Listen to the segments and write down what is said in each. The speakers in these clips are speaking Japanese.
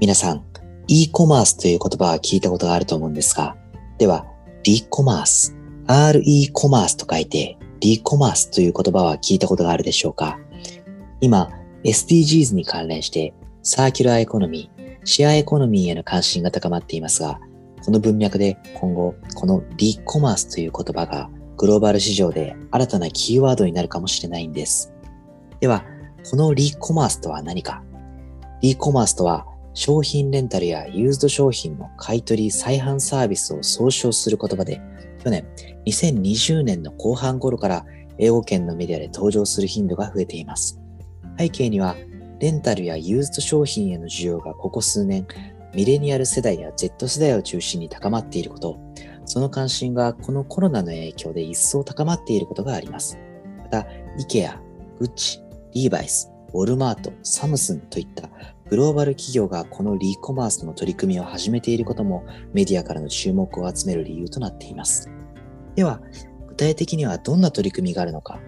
皆さん、e コマースという言葉は聞いたことがあると思うんですが、では、リコマース、re コマースと書いて、リコマースという言葉は聞いたことがあるでしょうか？今、SDGs に関連して、サーキュラーエコノミー、シェアエコノミーへの関心が高まっていますが、この文脈で今後、このリコマースという言葉がグローバル市場で新たなキーワードになるかもしれないんです。では、このリコマースとは何か？リコマースとは商品レンタルやユーズド商品の買い取り再販サービスを総称する言葉で、去年2020年の後半頃から英語圏のメディアで登場する頻度が増えています。背景には、レンタルやユーズド商品への需要がここ数年、ミレニアル世代や Z 世代を中心に高まっていること、その関心がこのコロナの影響で一層高まっていることがあります。また、イケア、グッチ、リーバイス、ウォルマート、サムスンといったグローバル企業がこのリーコマースの取り組みを始めていることもメディアからの注目を集める理由となっています。では、具体的にはどんな取り組みがあるのか。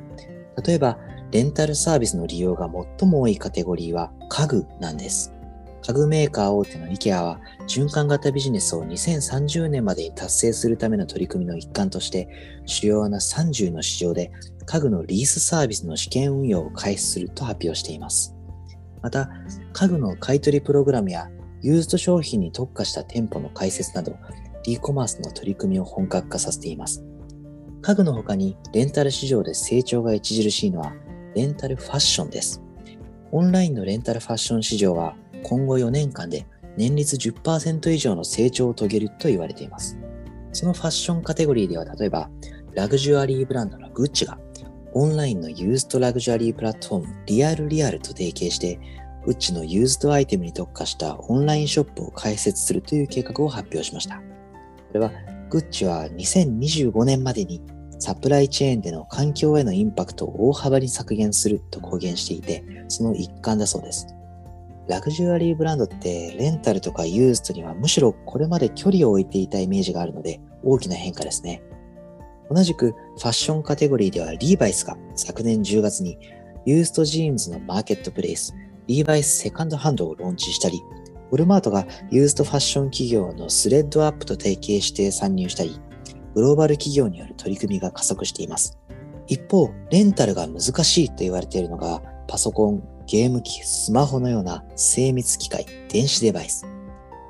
例えば、レンタルサービスの利用が最も多いカテゴリーは家具なんです。家具メーカー大手の IKEA は循環型ビジネスを2030年までに達成するための取り組みの一環として主要な30の市場で家具のリースサービスの試験運用を開始すると発表しています。また、家具の買取プログラムやユーズド商品に特化した店舗の開設など e コマースの取り組みを本格化させています。家具の他にレンタル市場で成長が著しいのはレンタルファッションです。オンラインのレンタルファッション市場は今後4年間で年率10%以上の成長を遂げると言われています。そのファッションカテゴリーでは例えば、ラグジュアリーブランドのグッチがオンラインのユーズドラグジュアリープラットフォーム RealReal と提携して、グッチのユーズドアイテムに特化したオンラインショップを開設するという計画を発表しました。これは、グッチは2025年までにサプライチェーンでの環境へのインパクトを大幅に削減すると公言していて、その一環だそうです。ラグジュアリーブランドってレンタルとかユーズドにはむしろこれまで距離を置いていたイメージがあるので大きな変化ですね。同じくファッションカテゴリーではリーバイスが昨年10月にユーズドジーンズのマーケットプレイスリーバイスセカンドハンドをローンチしたり、ウォルマートがユーズドファッション企業のスレッドアップと提携して参入したり、グローバル企業による取り組みが加速しています。一方、レンタルが難しいと言われているのがパソコン、ゲーム機、スマホのような精密機械、電子デバイス。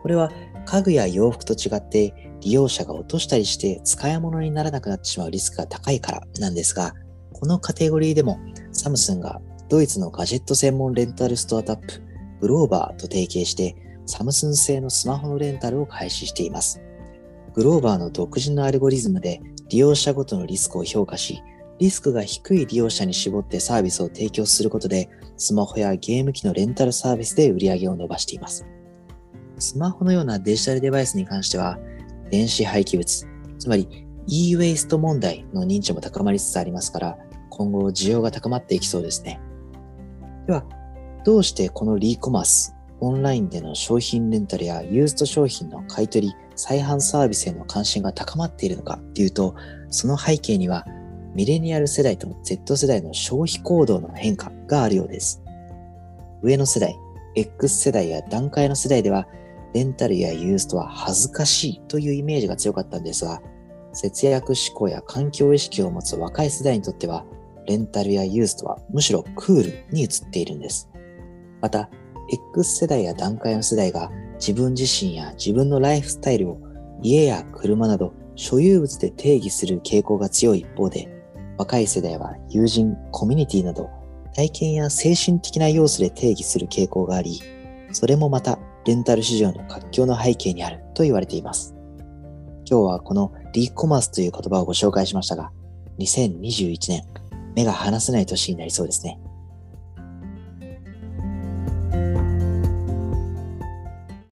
これは家具や洋服と違って利用者が落としたりして使い物にならなくなってしまうリスクが高いからなんですが、このカテゴリーでもサムスンがドイツのガジェット専門レンタルストアタップ、グローバーと提携してサムスン製のスマホのレンタルを開始しています。グローバーの独自のアルゴリズムで利用者ごとのリスクを評価し、リスクが低い利用者に絞ってサービスを提供することで、スマホやゲーム機のレンタルサービスで売り上げを伸ばしています。スマホのようなデジタルデバイスに関しては、電子廃棄物、つまり e-waste 問題の認知も高まりつつありますから、今後需要が高まっていきそうですね。では、どうしてこのリーコマース、オンラインでの商品レンタルやユースト商品の買取、再販サービスへの関心が高まっているのかというと、その背景にはミレニアル世代と Z 世代の消費行動の変化があるようです。上の世代、X 世代や段階の世代では、レンタルやユーストは恥ずかしいというイメージが強かったんですが、節約志向や環境意識を持つ若い世代にとっては、レンタルやユーストはむしろクールに移っているんです。また、X 世代や段階の世代が自分自身や自分のライフスタイルを家や車など所有物で定義する傾向が強い一方で、若い世代は友人、コミュニティなど体験や精神的な要素で定義する傾向があり、それもまたレンタル市場の活況の背景にあると言われています。今日はこのリーコマースという言葉をご紹介しましたが、2021年、目が離せない年になりそうですね。